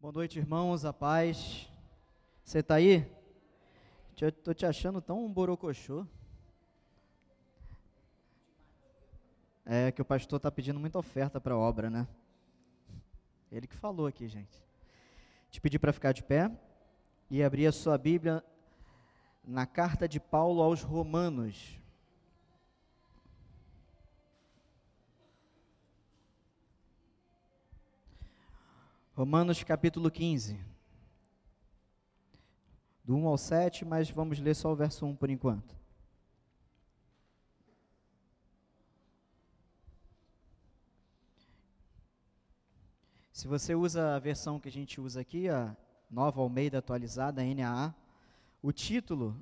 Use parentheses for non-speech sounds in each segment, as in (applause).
Boa noite, irmãos, a paz. Você está aí? Estou te achando tão um borocochô. É que o pastor está pedindo muita oferta para a obra, né? Ele que falou aqui, gente. Te pedi para ficar de pé e abrir a sua Bíblia na carta de Paulo aos Romanos. Romanos capítulo 15. Do 1 ao 7, mas vamos ler só o verso 1 por enquanto. Se você usa a versão que a gente usa aqui, a Nova Almeida atualizada, a NAA, o título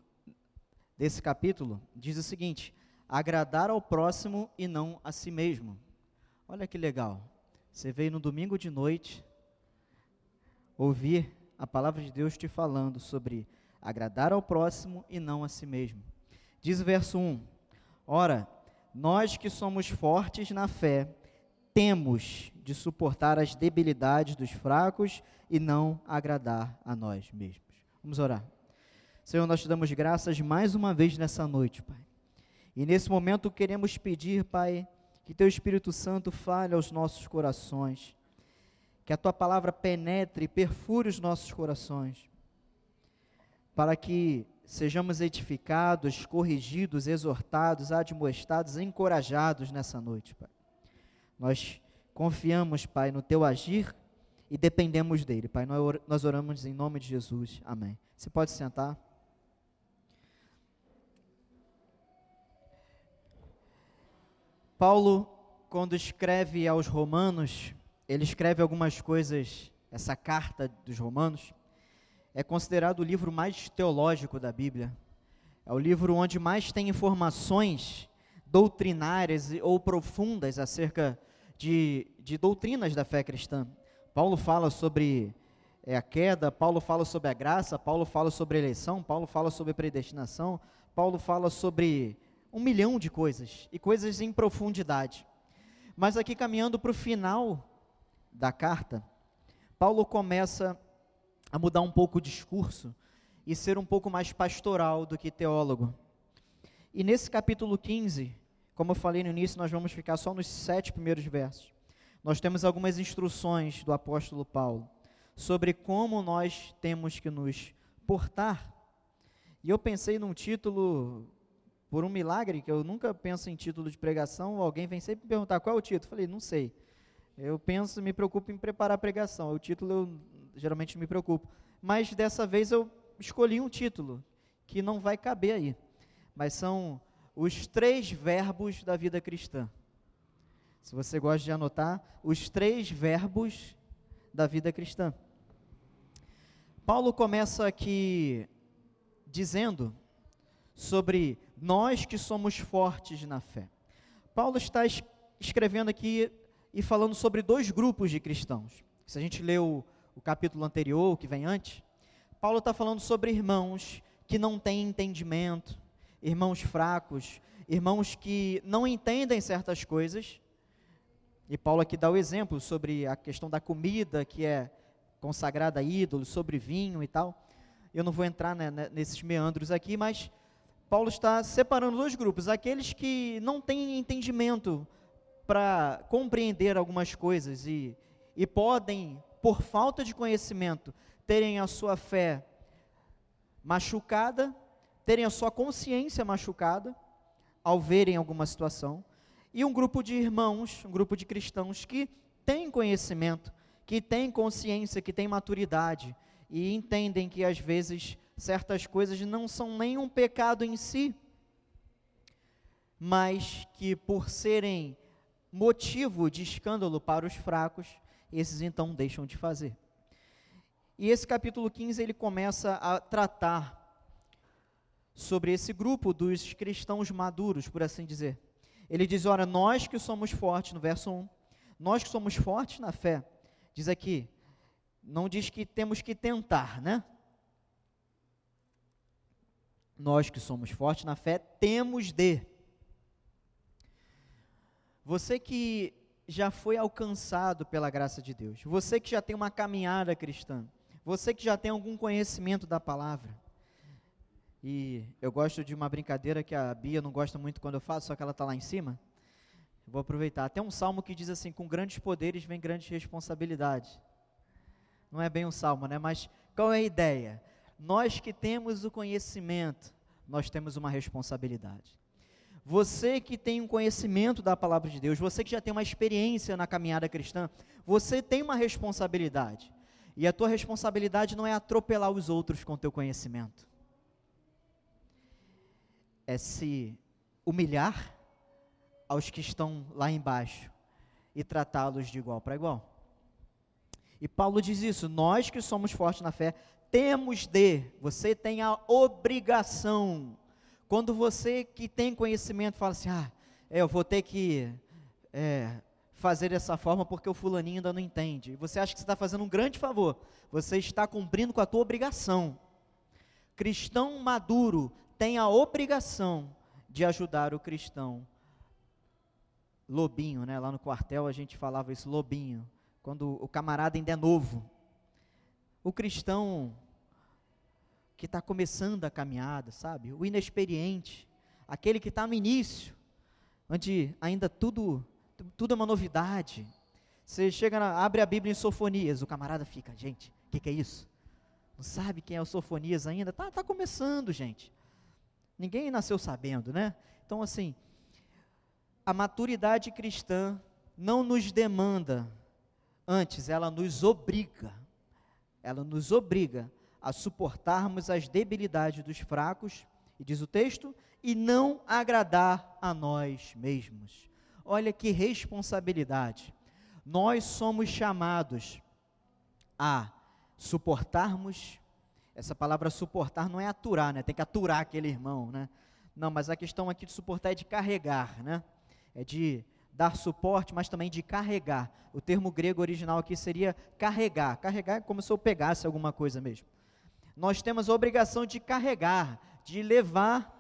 desse capítulo diz o seguinte: agradar ao próximo e não a si mesmo. Olha que legal. Você veio no domingo de noite, ouvir a palavra de Deus te falando sobre agradar ao próximo e não a si mesmo. Diz o verso 1: Ora, nós que somos fortes na fé, temos de suportar as debilidades dos fracos e não agradar a nós mesmos. Vamos orar. Senhor, nós te damos graças mais uma vez nessa noite, Pai. E nesse momento queremos pedir, Pai, que Teu Espírito Santo fale aos nossos corações que a tua palavra penetre e perfure os nossos corações, para que sejamos edificados, corrigidos, exortados, admoestados, encorajados nessa noite, Pai. Nós confiamos, Pai, no teu agir e dependemos dele, Pai. Nós oramos em nome de Jesus. Amém. Você pode sentar. Paulo, quando escreve aos Romanos, ele escreve algumas coisas, essa carta dos Romanos, é considerado o livro mais teológico da Bíblia. É o livro onde mais tem informações doutrinárias ou profundas acerca de, de doutrinas da fé cristã. Paulo fala sobre é, a queda, Paulo fala sobre a graça, Paulo fala sobre eleição, Paulo fala sobre predestinação, Paulo fala sobre um milhão de coisas, e coisas em profundidade. Mas aqui caminhando para o final da carta, Paulo começa a mudar um pouco o discurso e ser um pouco mais pastoral do que teólogo. E nesse capítulo 15, como eu falei no início, nós vamos ficar só nos sete primeiros versos. Nós temos algumas instruções do apóstolo Paulo sobre como nós temos que nos portar. E eu pensei num título, por um milagre, que eu nunca penso em título de pregação, alguém vem sempre me perguntar qual é o título. Eu falei, não sei. Eu penso, me preocupo em preparar a pregação. O título eu geralmente me preocupo. Mas dessa vez eu escolhi um título que não vai caber aí. Mas são os três verbos da vida cristã. Se você gosta de anotar, os três verbos da vida cristã. Paulo começa aqui dizendo sobre nós que somos fortes na fé. Paulo está escrevendo aqui e falando sobre dois grupos de cristãos. Se a gente lê o, o capítulo anterior, que vem antes, Paulo está falando sobre irmãos que não têm entendimento, irmãos fracos, irmãos que não entendem certas coisas. E Paulo aqui dá o exemplo sobre a questão da comida que é consagrada a ídolos, sobre vinho e tal. Eu não vou entrar né, né nesses meandros aqui, mas Paulo está separando dois grupos: aqueles que não têm entendimento para compreender algumas coisas e, e podem, por falta de conhecimento, terem a sua fé machucada, terem a sua consciência machucada ao verem alguma situação, e um grupo de irmãos, um grupo de cristãos que têm conhecimento, que têm consciência, que têm maturidade e entendem que às vezes certas coisas não são nem um pecado em si, mas que por serem motivo de escândalo para os fracos, esses então deixam de fazer. E esse capítulo 15 ele começa a tratar sobre esse grupo dos cristãos maduros, por assim dizer. Ele diz: Ora, nós que somos fortes, no verso 1, nós que somos fortes na fé, diz aqui, não diz que temos que tentar, né? Nós que somos fortes na fé, temos de você que já foi alcançado pela graça de Deus, você que já tem uma caminhada cristã, você que já tem algum conhecimento da palavra, e eu gosto de uma brincadeira que a Bia não gosta muito quando eu faço, só que ela está lá em cima. Vou aproveitar. Tem um salmo que diz assim: com grandes poderes vem grandes responsabilidades. Não é bem um salmo, né? Mas qual é a ideia? Nós que temos o conhecimento, nós temos uma responsabilidade. Você que tem um conhecimento da palavra de Deus, você que já tem uma experiência na caminhada cristã, você tem uma responsabilidade. E a tua responsabilidade não é atropelar os outros com teu conhecimento. É se humilhar aos que estão lá embaixo e tratá-los de igual para igual. E Paulo diz isso: nós que somos fortes na fé, temos de, você tem a obrigação. Quando você que tem conhecimento fala assim, ah, é, eu vou ter que é, fazer dessa forma porque o fulaninho ainda não entende. Você acha que você está fazendo um grande favor. Você está cumprindo com a tua obrigação. Cristão maduro tem a obrigação de ajudar o cristão lobinho, né? Lá no quartel a gente falava isso, lobinho quando o camarada ainda é novo. O cristão que está começando a caminhada, sabe? O inexperiente, aquele que está no início, onde ainda tudo, tudo é uma novidade. Você chega, na, abre a Bíblia em Sofonias, o camarada fica, gente, o que, que, é isso? Não sabe quem é o Sofonias ainda? Tá, tá começando, gente. Ninguém nasceu sabendo, né? Então, assim, a maturidade cristã não nos demanda Antes, ela nos obriga, ela nos obriga a suportarmos as debilidades dos fracos, e diz o texto, e não agradar a nós mesmos. Olha que responsabilidade. Nós somos chamados a suportarmos. Essa palavra suportar não é aturar, né? Tem que aturar aquele irmão, né? Não, mas a questão aqui de suportar é de carregar, né? É de dar suporte, mas também de carregar. O termo grego original aqui seria carregar. Carregar é como se eu pegasse alguma coisa mesmo. Nós temos a obrigação de carregar, de levar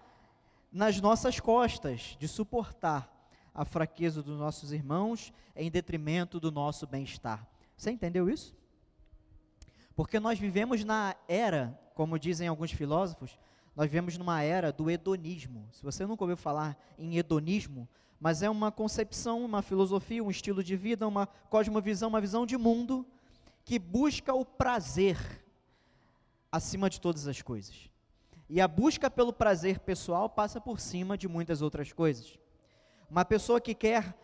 nas nossas costas, de suportar a fraqueza dos nossos irmãos em detrimento do nosso bem-estar. Você entendeu isso? Porque nós vivemos na era, como dizem alguns filósofos, nós vivemos numa era do hedonismo. Se você nunca ouviu falar em hedonismo, mas é uma concepção, uma filosofia, um estilo de vida, uma cosmovisão, uma visão de mundo que busca o prazer acima de todas as coisas. E a busca pelo prazer pessoal passa por cima de muitas outras coisas. Uma pessoa que quer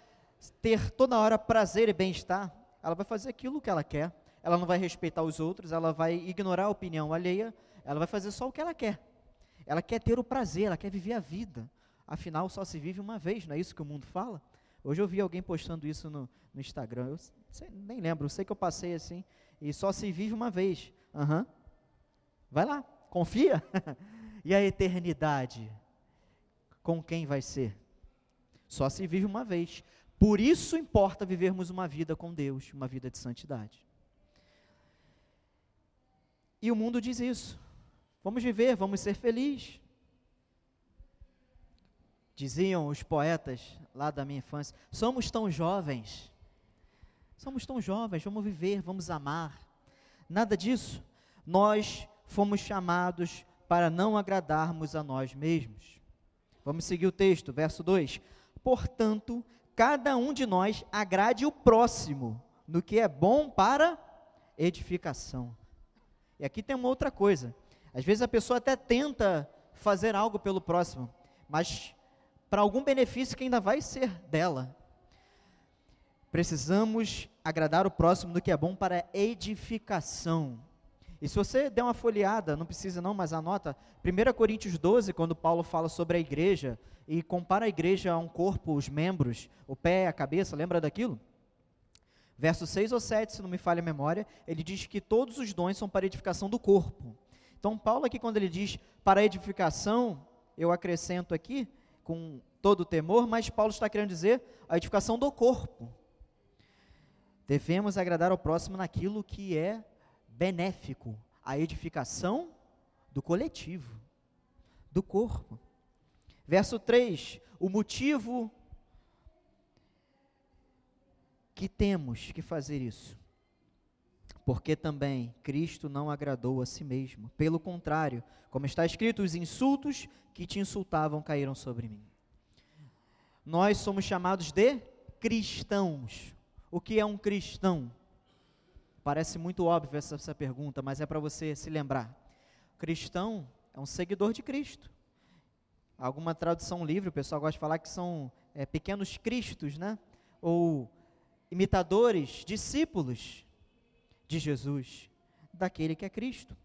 ter toda hora prazer e bem-estar, ela vai fazer aquilo que ela quer, ela não vai respeitar os outros, ela vai ignorar a opinião alheia, ela vai fazer só o que ela quer. Ela quer ter o prazer, ela quer viver a vida. Afinal, só se vive uma vez, não é isso que o mundo fala? Hoje eu vi alguém postando isso no, no Instagram, eu sei, nem lembro, eu sei que eu passei assim, e só se vive uma vez. Uhum. Vai lá, confia. (laughs) e a eternidade? Com quem vai ser? Só se vive uma vez. Por isso importa vivermos uma vida com Deus, uma vida de santidade. E o mundo diz isso. Vamos viver, vamos ser felizes. Diziam os poetas lá da minha infância: somos tão jovens, somos tão jovens, vamos viver, vamos amar. Nada disso. Nós fomos chamados para não agradarmos a nós mesmos. Vamos seguir o texto, verso 2. Portanto, cada um de nós agrade o próximo no que é bom para edificação. E aqui tem uma outra coisa. Às vezes a pessoa até tenta fazer algo pelo próximo, mas para algum benefício que ainda vai ser dela. Precisamos agradar o próximo do que é bom para edificação. E se você der uma folheada, não precisa não, mas anota, 1 Coríntios 12, quando Paulo fala sobre a igreja e compara a igreja a um corpo, os membros, o pé, a cabeça, lembra daquilo? Verso 6 ou 7, se não me falha a memória, ele diz que todos os dons são para edificação do corpo. Então, Paulo aqui, quando ele diz para edificação, eu acrescento aqui, com todo o temor, mas Paulo está querendo dizer a edificação do corpo. Devemos agradar ao próximo naquilo que é benéfico, a edificação do coletivo, do corpo. Verso 3: o motivo que temos que fazer isso. Porque também Cristo não agradou a si mesmo. Pelo contrário, como está escrito, os insultos que te insultavam caíram sobre mim. Nós somos chamados de cristãos. O que é um cristão? Parece muito óbvio essa, essa pergunta, mas é para você se lembrar. Cristão é um seguidor de Cristo. Alguma tradução livre, o pessoal gosta de falar que são é, pequenos cristos, né? Ou imitadores, discípulos de Jesus, daquele que é Cristo.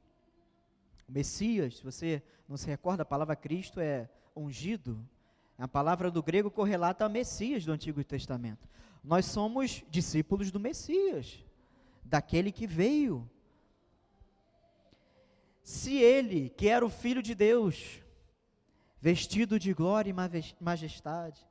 O Messias, se você não se recorda, a palavra Cristo é ungido, a palavra do grego correlata a Messias do Antigo Testamento. Nós somos discípulos do Messias, daquele que veio. Se ele, que era o Filho de Deus, vestido de glória e majestade,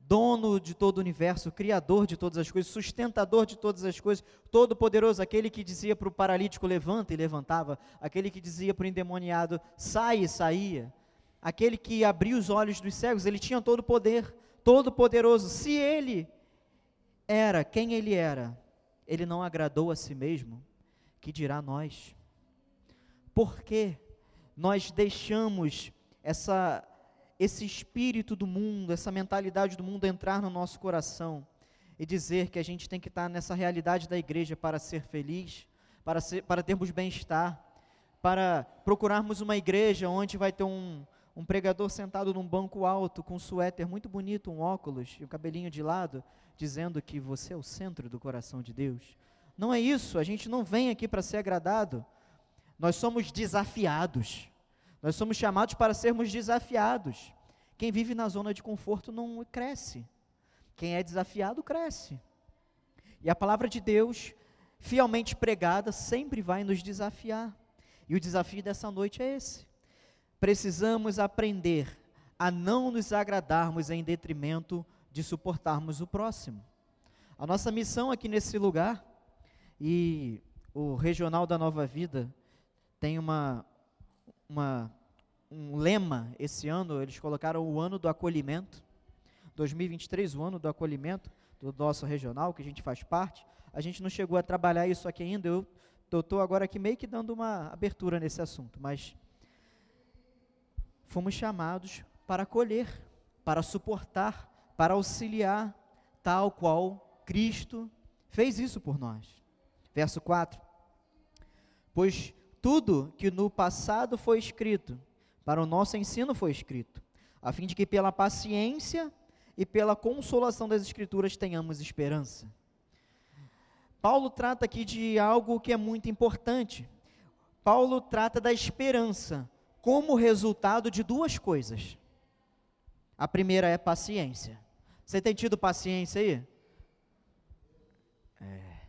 dono de todo o universo, criador de todas as coisas, sustentador de todas as coisas, todo-poderoso, aquele que dizia para o paralítico levanta e levantava, aquele que dizia para o endemoniado sai e saía, aquele que abria os olhos dos cegos, ele tinha todo o poder, todo-poderoso. Se ele era quem ele era, ele não agradou a si mesmo, que dirá nós? Por que nós deixamos essa esse espírito do mundo, essa mentalidade do mundo entrar no nosso coração e dizer que a gente tem que estar nessa realidade da igreja para ser feliz, para, ser, para termos bem-estar, para procurarmos uma igreja onde vai ter um, um pregador sentado num banco alto, com um suéter muito bonito, um óculos e um cabelinho de lado, dizendo que você é o centro do coração de Deus. Não é isso, a gente não vem aqui para ser agradado, nós somos desafiados. Nós somos chamados para sermos desafiados. Quem vive na zona de conforto não cresce. Quem é desafiado, cresce. E a palavra de Deus, fielmente pregada, sempre vai nos desafiar. E o desafio dessa noite é esse. Precisamos aprender a não nos agradarmos em detrimento de suportarmos o próximo. A nossa missão aqui nesse lugar, e o Regional da Nova Vida tem uma, uma, um lema esse ano, eles colocaram o ano do acolhimento. 2023, o ano do acolhimento do nosso regional, que a gente faz parte. A gente não chegou a trabalhar isso aqui ainda, eu estou agora aqui meio que dando uma abertura nesse assunto, mas fomos chamados para acolher, para suportar, para auxiliar, tal qual Cristo fez isso por nós. Verso 4: Pois tudo que no passado foi escrito, para o nosso ensino foi escrito, a fim de que pela paciência e pela consolação das Escrituras tenhamos esperança. Paulo trata aqui de algo que é muito importante. Paulo trata da esperança como resultado de duas coisas. A primeira é paciência. Você tem tido paciência aí? É.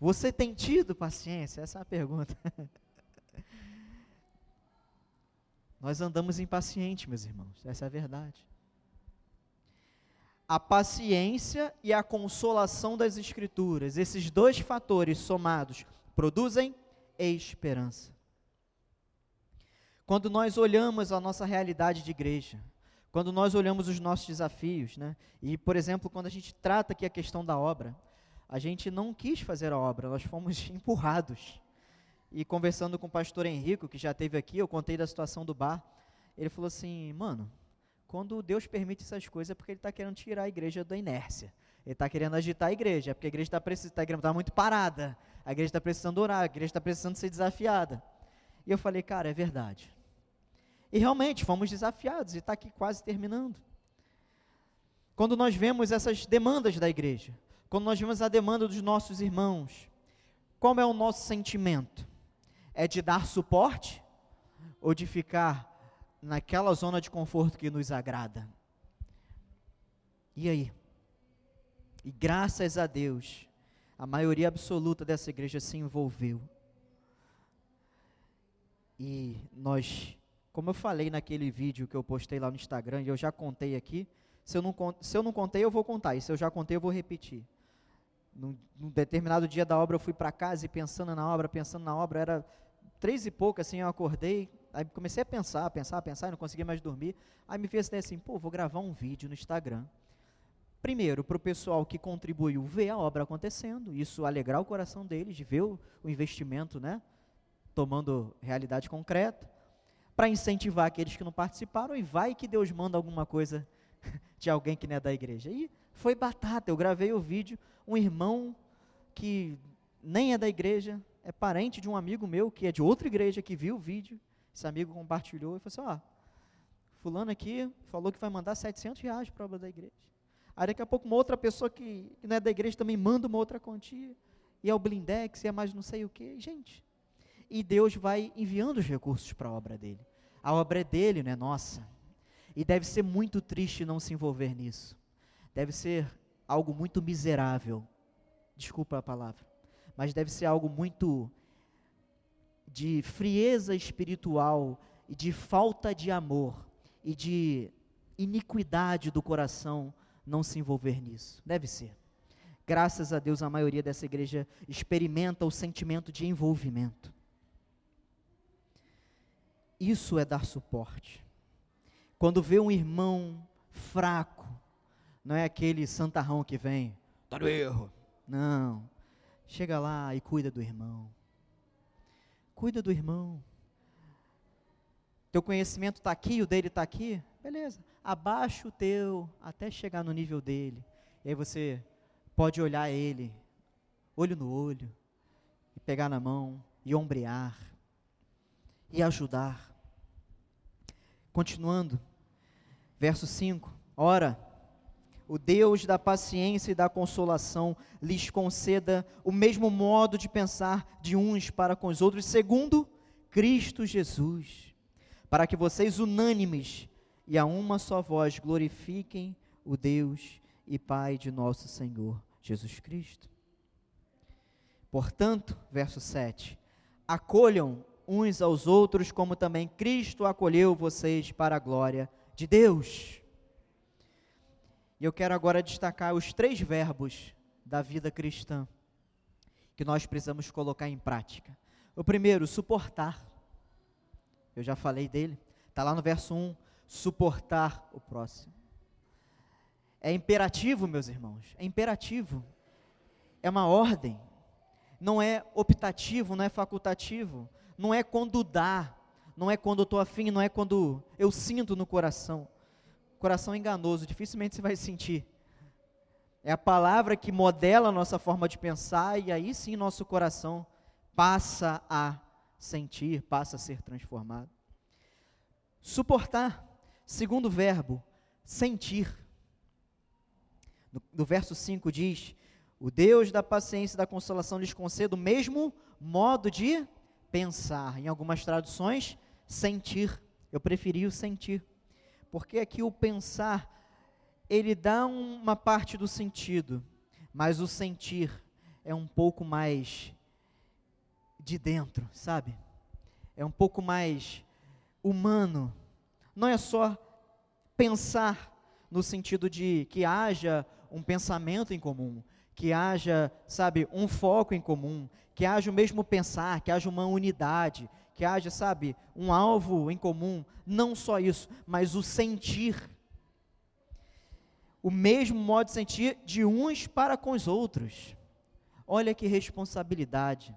Você tem tido paciência? Essa é a pergunta. (laughs) Nós andamos impacientes, meus irmãos, essa é a verdade. A paciência e a consolação das Escrituras, esses dois fatores somados, produzem esperança. Quando nós olhamos a nossa realidade de igreja, quando nós olhamos os nossos desafios, né? E, por exemplo, quando a gente trata aqui a questão da obra, a gente não quis fazer a obra, nós fomos (laughs) empurrados. E conversando com o pastor Henrico, que já esteve aqui, eu contei da situação do bar. Ele falou assim: mano, quando Deus permite essas coisas é porque Ele está querendo tirar a igreja da inércia. Ele está querendo agitar a igreja, é porque a igreja está tá, tá muito parada. A igreja está precisando orar, a igreja está precisando ser desafiada. E eu falei, cara, é verdade. E realmente fomos desafiados e está aqui quase terminando. Quando nós vemos essas demandas da igreja, quando nós vemos a demanda dos nossos irmãos, qual é o nosso sentimento? É de dar suporte ou de ficar naquela zona de conforto que nos agrada? E aí? E graças a Deus, a maioria absoluta dessa igreja se envolveu. E nós, como eu falei naquele vídeo que eu postei lá no Instagram, e eu já contei aqui, se eu não, se eu não contei, eu vou contar, e se eu já contei, eu vou repetir. Num, num determinado dia da obra eu fui para casa e pensando na obra, pensando na obra, era três e pouco assim, eu acordei, aí comecei a pensar, pensar, pensar, e não conseguia mais dormir. Aí me fez assim, pô, vou gravar um vídeo no Instagram. Primeiro, para o pessoal que contribuiu ver a obra acontecendo, isso alegrar o coração deles, de ver o, o investimento, né, tomando realidade concreta, para incentivar aqueles que não participaram, e vai que Deus manda alguma coisa (laughs) de alguém que não é da igreja. E foi batata, eu gravei o vídeo, um irmão que nem é da igreja, é parente de um amigo meu que é de outra igreja, que viu o vídeo, esse amigo compartilhou e falou assim, ó, fulano aqui falou que vai mandar 700 reais para a obra da igreja. Aí daqui a pouco uma outra pessoa que, que não é da igreja também manda uma outra quantia, e é o blindex, e é mais não sei o que, gente. E Deus vai enviando os recursos para a obra dele. A obra é dele, não é nossa. E deve ser muito triste não se envolver nisso. Deve ser algo muito miserável. Desculpa a palavra. Mas deve ser algo muito de frieza espiritual e de falta de amor e de iniquidade do coração não se envolver nisso. Deve ser. Graças a Deus, a maioria dessa igreja experimenta o sentimento de envolvimento. Isso é dar suporte. Quando vê um irmão fraco, não é aquele santarrão que vem, está no erro. Não. Chega lá e cuida do irmão. Cuida do irmão. Teu conhecimento está aqui, o dele está aqui. Beleza. Abaixa o teu até chegar no nível dele. E aí você pode olhar ele, olho no olho, e pegar na mão, e ombrear, e ajudar. Continuando, verso 5: Ora, o Deus da paciência e da consolação lhes conceda o mesmo modo de pensar de uns para com os outros, segundo Cristo Jesus, para que vocês, unânimes e a uma só voz, glorifiquem o Deus e Pai de nosso Senhor Jesus Cristo. Portanto, verso 7: acolham uns aos outros, como também Cristo acolheu vocês para a glória de Deus. E eu quero agora destacar os três verbos da vida cristã que nós precisamos colocar em prática. O primeiro, suportar. Eu já falei dele, está lá no verso 1, suportar o próximo. É imperativo, meus irmãos, é imperativo. É uma ordem. Não é optativo, não é facultativo não é quando dá, não é quando eu estou afim, não é quando eu sinto no coração. Coração enganoso, dificilmente você vai sentir. É a palavra que modela a nossa forma de pensar e aí sim nosso coração passa a sentir, passa a ser transformado. Suportar, segundo verbo, sentir. No, no verso 5 diz: O Deus da paciência e da consolação lhes conceda o mesmo modo de pensar. Em algumas traduções, sentir. Eu preferi o sentir. Porque aqui o pensar, ele dá uma parte do sentido, mas o sentir é um pouco mais de dentro, sabe? É um pouco mais humano. Não é só pensar no sentido de que haja um pensamento em comum, que haja, sabe, um foco em comum, que haja o mesmo pensar, que haja uma unidade, que haja, sabe, um alvo em comum. Não só isso, mas o sentir. O mesmo modo de sentir de uns para com os outros. Olha que responsabilidade.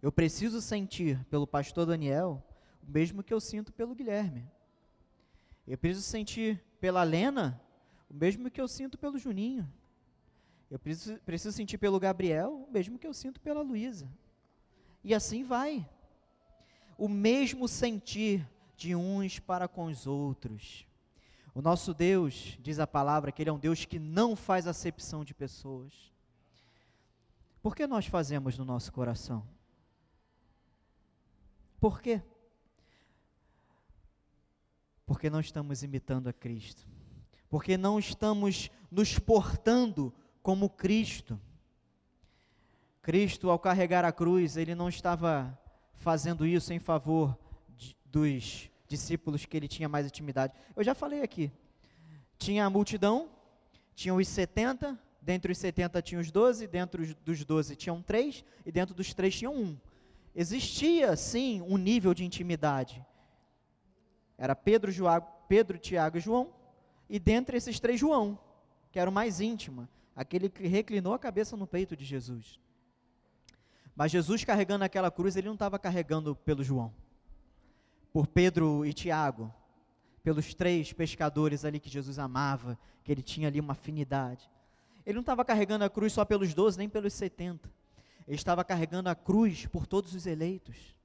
Eu preciso sentir pelo pastor Daniel o mesmo que eu sinto pelo Guilherme. Eu preciso sentir pela Lena o mesmo que eu sinto pelo Juninho. Eu preciso, preciso sentir pelo Gabriel o mesmo que eu sinto pela Luísa. E assim vai. O mesmo sentir de uns para com os outros. O nosso Deus, diz a palavra, que Ele é um Deus que não faz acepção de pessoas. Por que nós fazemos no nosso coração? Por quê? Porque não estamos imitando a Cristo. Porque não estamos nos portando como Cristo. Cristo, ao carregar a cruz, ele não estava fazendo isso em favor de, dos discípulos que ele tinha mais intimidade. Eu já falei aqui. Tinha a multidão, tinha os 70, dentre os 70 tinha os 12, dentro dos 12 tinham três, e dentro dos três tinham um. Existia, sim, um nível de intimidade. Era Pedro, João, Pedro Tiago e João, e dentre esses três, João. que era o mais íntima, aquele que reclinou a cabeça no peito de Jesus. Mas Jesus carregando aquela cruz, ele não estava carregando pelo João, por Pedro e Tiago, pelos três pescadores ali que Jesus amava, que ele tinha ali uma afinidade. Ele não estava carregando a cruz só pelos doze, nem pelos setenta. Ele estava carregando a cruz por todos os eleitos.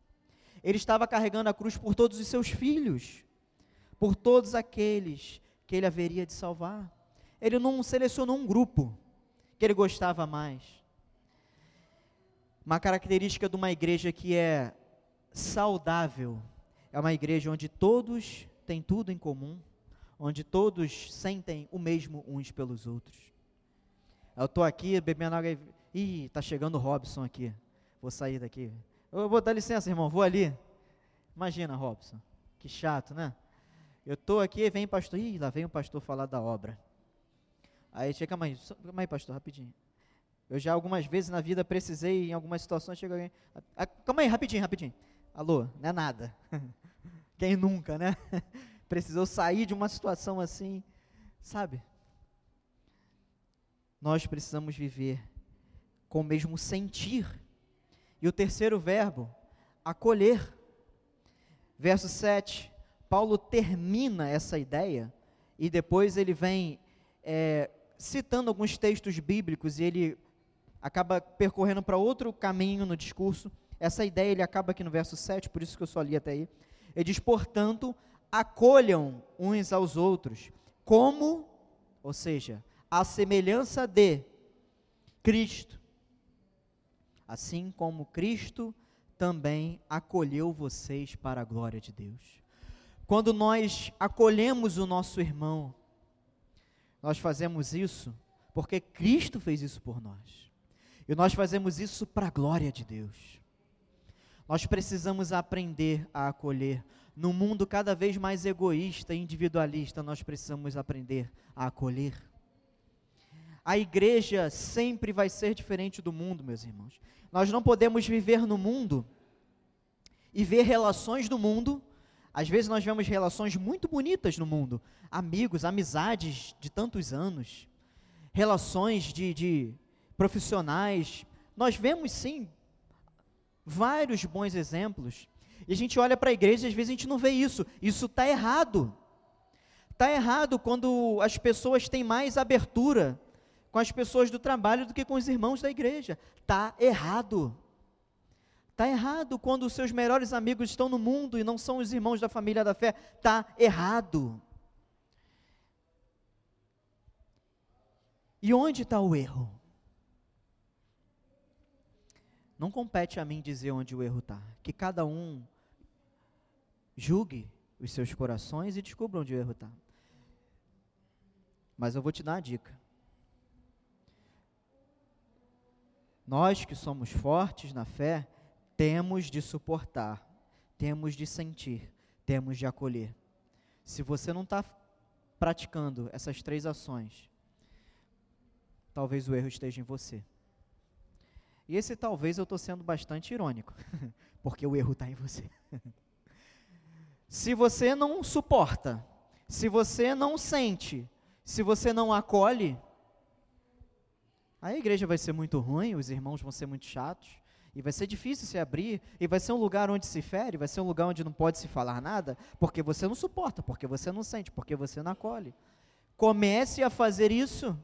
Ele estava carregando a cruz por todos os seus filhos, por todos aqueles que ele haveria de salvar. Ele não selecionou um grupo que ele gostava mais. Uma característica de uma igreja que é saudável é uma igreja onde todos têm tudo em comum, onde todos sentem o mesmo uns pelos outros. Eu estou aqui bebendo água. Ih, está chegando o Robson aqui. Vou sair daqui. Eu vou dar licença, irmão, vou ali. Imagina, Robson. Que chato, né? Eu estou aqui, vem pastor. Ih, lá vem o pastor falar da obra. Aí chega, aí, calma aí, pastor, rapidinho. Eu já algumas vezes na vida precisei, em algumas situações, chega alguém. Ah, calma aí, rapidinho, rapidinho. Alô, não é nada. (laughs) Quem nunca, né? (laughs) Precisou sair de uma situação assim, sabe? Nós precisamos viver com o mesmo sentir. E o terceiro verbo, acolher. Verso 7, Paulo termina essa ideia e depois ele vem é, citando alguns textos bíblicos e ele acaba percorrendo para outro caminho no discurso. Essa ideia ele acaba aqui no verso 7, por isso que eu só li até aí. Ele diz: portanto, acolham uns aos outros, como, ou seja, a semelhança de Cristo. Assim como Cristo também acolheu vocês para a glória de Deus. Quando nós acolhemos o nosso irmão, nós fazemos isso porque Cristo fez isso por nós. E nós fazemos isso para a glória de Deus. Nós precisamos aprender a acolher. No mundo cada vez mais egoísta e individualista, nós precisamos aprender a acolher. A igreja sempre vai ser diferente do mundo, meus irmãos. Nós não podemos viver no mundo e ver relações do mundo. Às vezes nós vemos relações muito bonitas no mundo, amigos, amizades de tantos anos, relações de, de profissionais. Nós vemos sim vários bons exemplos. E a gente olha para a igreja e às vezes a gente não vê isso. Isso está errado. Está errado quando as pessoas têm mais abertura com as pessoas do trabalho do que com os irmãos da igreja. Está errado. Está errado quando os seus melhores amigos estão no mundo e não são os irmãos da família da fé. Está errado. E onde está o erro? Não compete a mim dizer onde o erro está. Que cada um julgue os seus corações e descubra onde o erro está. Mas eu vou te dar uma dica. Nós que somos fortes na fé, temos de suportar, temos de sentir, temos de acolher. Se você não está praticando essas três ações, talvez o erro esteja em você. E esse talvez eu estou sendo bastante irônico, (laughs) porque o erro está em você. (laughs) se você não suporta, se você não sente, se você não acolhe, a igreja vai ser muito ruim, os irmãos vão ser muito chatos, e vai ser difícil se abrir, e vai ser um lugar onde se fere, vai ser um lugar onde não pode se falar nada, porque você não suporta, porque você não sente, porque você não acolhe. Comece a fazer isso.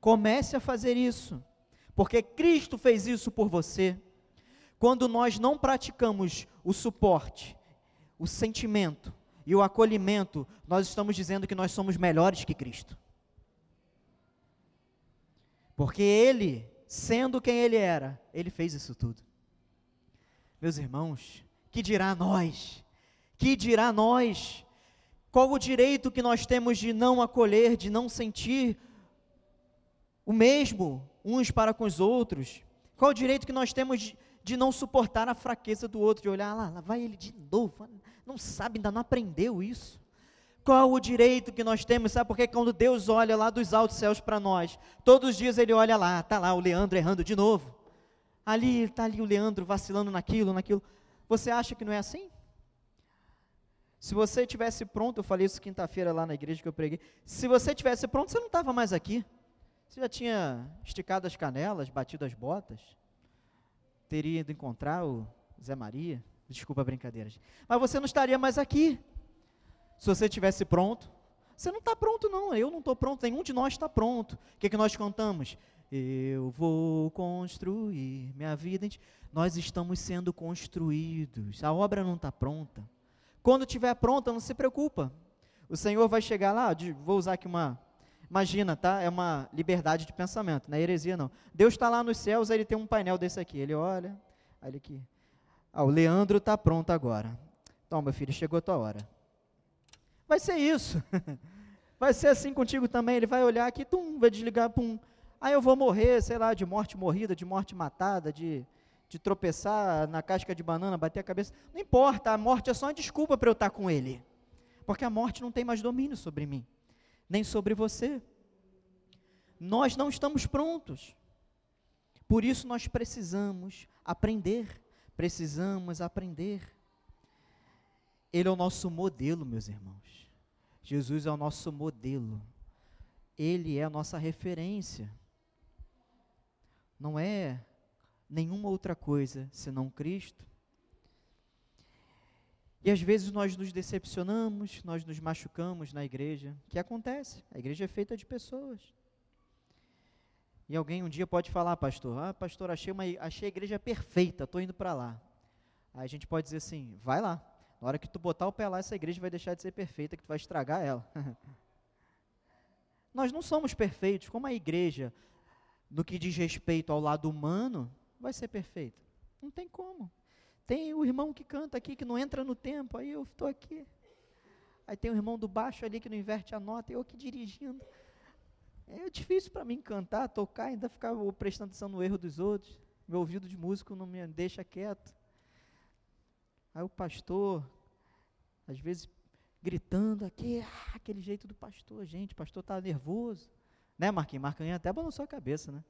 Comece a fazer isso. Porque Cristo fez isso por você. Quando nós não praticamos o suporte, o sentimento e o acolhimento, nós estamos dizendo que nós somos melhores que Cristo. Porque ele, sendo quem ele era, ele fez isso tudo. Meus irmãos, que dirá nós? Que dirá nós? Qual o direito que nós temos de não acolher, de não sentir o mesmo uns para com os outros? Qual o direito que nós temos de, de não suportar a fraqueza do outro, de olhar lá, lá vai ele de novo, não sabe, ainda não aprendeu isso? Qual o direito que nós temos? Sabe porque quando Deus olha lá dos altos céus para nós, todos os dias Ele olha lá, está lá o Leandro errando de novo. Ali está ali o Leandro vacilando naquilo, naquilo. Você acha que não é assim? Se você tivesse pronto, eu falei isso quinta-feira lá na igreja que eu preguei. Se você tivesse pronto, você não estava mais aqui. Você já tinha esticado as canelas, batido as botas, teria ido encontrar o Zé Maria. Desculpa a brincadeira. Mas você não estaria mais aqui. Se você tivesse pronto, você não está pronto, não. Eu não estou pronto. Nenhum de nós está pronto. O que, que nós cantamos? Eu vou construir minha vida. Nós estamos sendo construídos. A obra não está pronta. Quando estiver pronta, não se preocupa. O Senhor vai chegar lá. Vou usar aqui uma. Imagina, tá? É uma liberdade de pensamento, não é heresia, não. Deus está lá nos céus, aí ele tem um painel desse aqui. Ele olha, ele aqui. Ah, o Leandro está pronto agora. Então, meu filho, chegou a tua hora. Vai ser isso. (laughs) Vai ser assim contigo também. Ele vai olhar aqui, tum, vai desligar, pum. Aí eu vou morrer, sei lá, de morte morrida, de morte matada, de, de tropeçar na casca de banana, bater a cabeça. Não importa, a morte é só uma desculpa para eu estar com ele. Porque a morte não tem mais domínio sobre mim, nem sobre você. Nós não estamos prontos. Por isso nós precisamos aprender. Precisamos aprender. Ele é o nosso modelo, meus irmãos. Jesus é o nosso modelo. Ele é a nossa referência. Não é nenhuma outra coisa senão Cristo. E às vezes nós nos decepcionamos, nós nos machucamos na igreja. O que acontece? A igreja é feita de pessoas. E alguém um dia pode falar, pastor, ah, pastor, achei, uma, achei a igreja perfeita, estou indo para lá. Aí a gente pode dizer assim, vai lá, na hora que tu botar o pé lá, essa igreja vai deixar de ser perfeita, que tu vai estragar ela. (laughs) Nós não somos perfeitos, como a igreja, no que diz respeito ao lado humano, vai ser perfeita. Não tem como. Tem o irmão que canta aqui, que não entra no tempo, aí eu estou aqui. Aí tem o irmão do baixo ali que não inverte a nota, eu aqui dirigindo. É difícil para mim cantar, tocar, ainda ficar prestando atenção no erro dos outros. Meu ouvido de músico não me deixa quieto. Aí o pastor, às vezes gritando aqui, ah, aquele jeito do pastor, gente, o pastor está nervoso. Né, Marquinhos? Marquinhos até balançou a cabeça, né?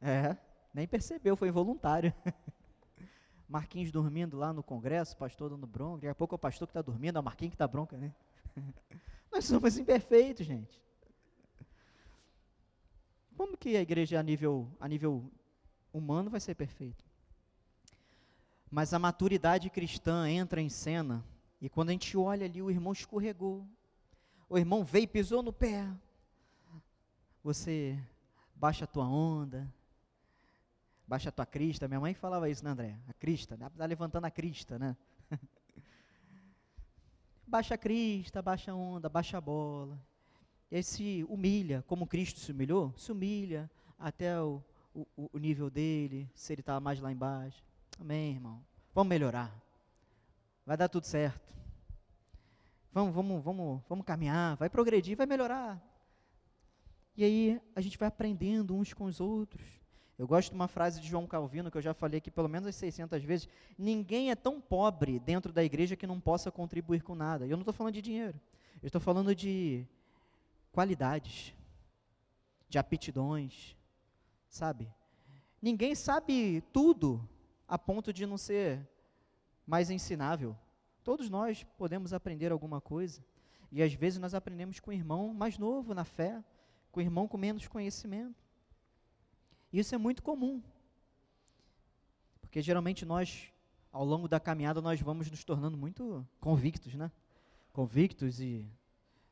É, nem percebeu, foi involuntário. (laughs) Marquinhos dormindo lá no congresso, pastor dando bronca, daqui a pouco é o pastor que está dormindo, é o Marquinhos que está bronca, né? (laughs) Nós somos imperfeitos, gente. Como que a igreja a nível, a nível humano vai ser perfeita? Mas a maturidade cristã entra em cena, e quando a gente olha ali, o irmão escorregou, o irmão veio e pisou no pé. Você baixa a tua onda, baixa a tua crista. Minha mãe falava isso, né, André? A crista, dá tá levantando a crista, né? (laughs) baixa a crista, baixa a onda, baixa a bola. E aí se humilha, como Cristo se humilhou, se humilha até o, o, o nível dele, se ele está mais lá embaixo. Amém, irmão. Vamos melhorar. Vai dar tudo certo. Vamos, vamos, vamos, vamos caminhar, vai progredir, vai melhorar. E aí a gente vai aprendendo uns com os outros. Eu gosto de uma frase de João Calvino que eu já falei aqui pelo menos 600 vezes. Ninguém é tão pobre dentro da igreja que não possa contribuir com nada. E eu não estou falando de dinheiro. Eu estou falando de qualidades, de aptidões, sabe? Ninguém sabe tudo a ponto de não ser mais ensinável. Todos nós podemos aprender alguma coisa. E às vezes nós aprendemos com o irmão mais novo na fé, com o irmão com menos conhecimento. Isso é muito comum. Porque geralmente nós, ao longo da caminhada, nós vamos nos tornando muito convictos, né? Convictos e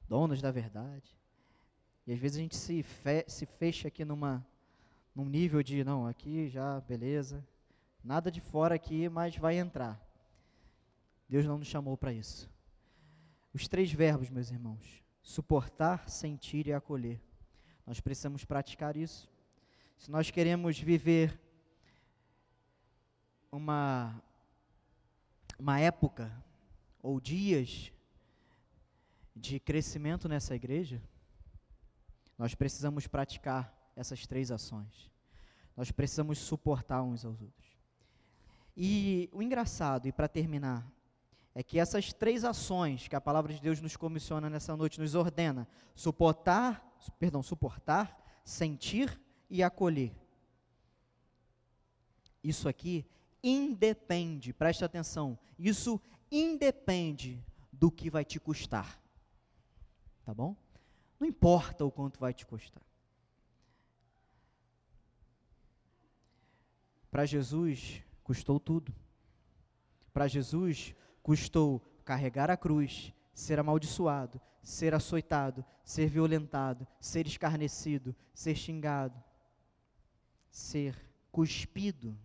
donos da verdade. E às vezes a gente se, fe se fecha aqui numa, num nível de, não, aqui já, beleza, Nada de fora aqui, mas vai entrar. Deus não nos chamou para isso. Os três verbos, meus irmãos: suportar, sentir e acolher. Nós precisamos praticar isso. Se nós queremos viver uma, uma época ou dias de crescimento nessa igreja, nós precisamos praticar essas três ações. Nós precisamos suportar uns aos outros. E o engraçado, e para terminar, é que essas três ações que a palavra de Deus nos comissiona nessa noite, nos ordena suportar, perdão, suportar, sentir e acolher. Isso aqui independe, preste atenção, isso independe do que vai te custar. Tá bom? Não importa o quanto vai te custar. Para Jesus, custou tudo. Para Jesus, custou carregar a cruz, ser amaldiçoado, ser açoitado, ser violentado, ser escarnecido, ser xingado, ser cuspido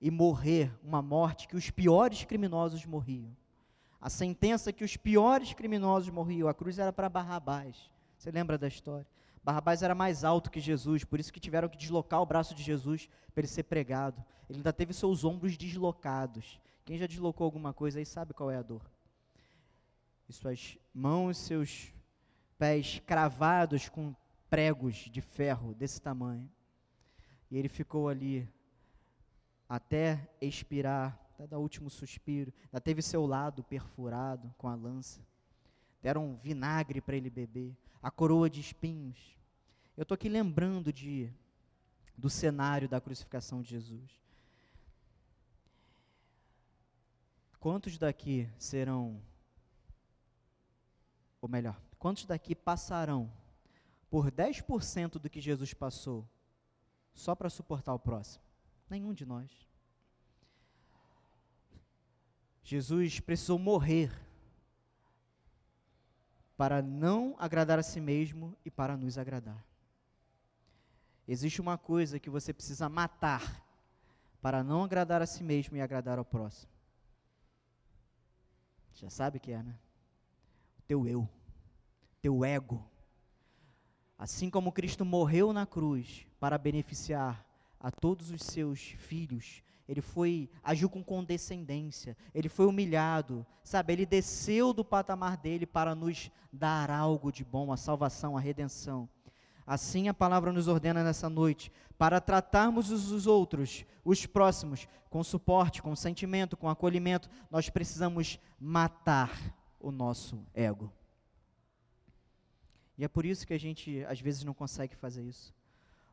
e morrer uma morte que os piores criminosos morriam. A sentença que os piores criminosos morriam, a cruz era para Barrabás. Você lembra da história? Barrabás era mais alto que Jesus, por isso que tiveram que deslocar o braço de Jesus para ele ser pregado. Ele ainda teve seus ombros deslocados. Quem já deslocou alguma coisa aí sabe qual é a dor. E suas mãos, seus pés cravados com pregos de ferro desse tamanho. E ele ficou ali até expirar, até dar o último suspiro. Ainda teve seu lado perfurado com a lança. Deram vinagre para ele beber a coroa de espinhos. Eu estou aqui lembrando de, do cenário da crucificação de Jesus. Quantos daqui serão, ou melhor, quantos daqui passarão por 10% do que Jesus passou só para suportar o próximo? Nenhum de nós. Jesus precisou morrer para não agradar a si mesmo e para nos agradar. Existe uma coisa que você precisa matar para não agradar a si mesmo e agradar ao próximo. Já sabe o que é, né? O teu eu, teu ego. Assim como Cristo morreu na cruz para beneficiar a todos os seus filhos, ele foi agiu com condescendência, ele foi humilhado, sabe? Ele desceu do patamar dele para nos dar algo de bom, a salvação, a redenção. Assim a palavra nos ordena nessa noite, para tratarmos os outros, os próximos, com suporte, com sentimento, com acolhimento, nós precisamos matar o nosso ego. E é por isso que a gente às vezes não consegue fazer isso,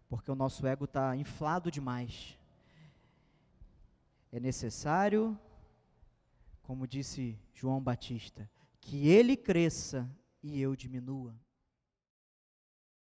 porque o nosso ego está inflado demais é necessário, como disse João Batista, que ele cresça e eu diminua.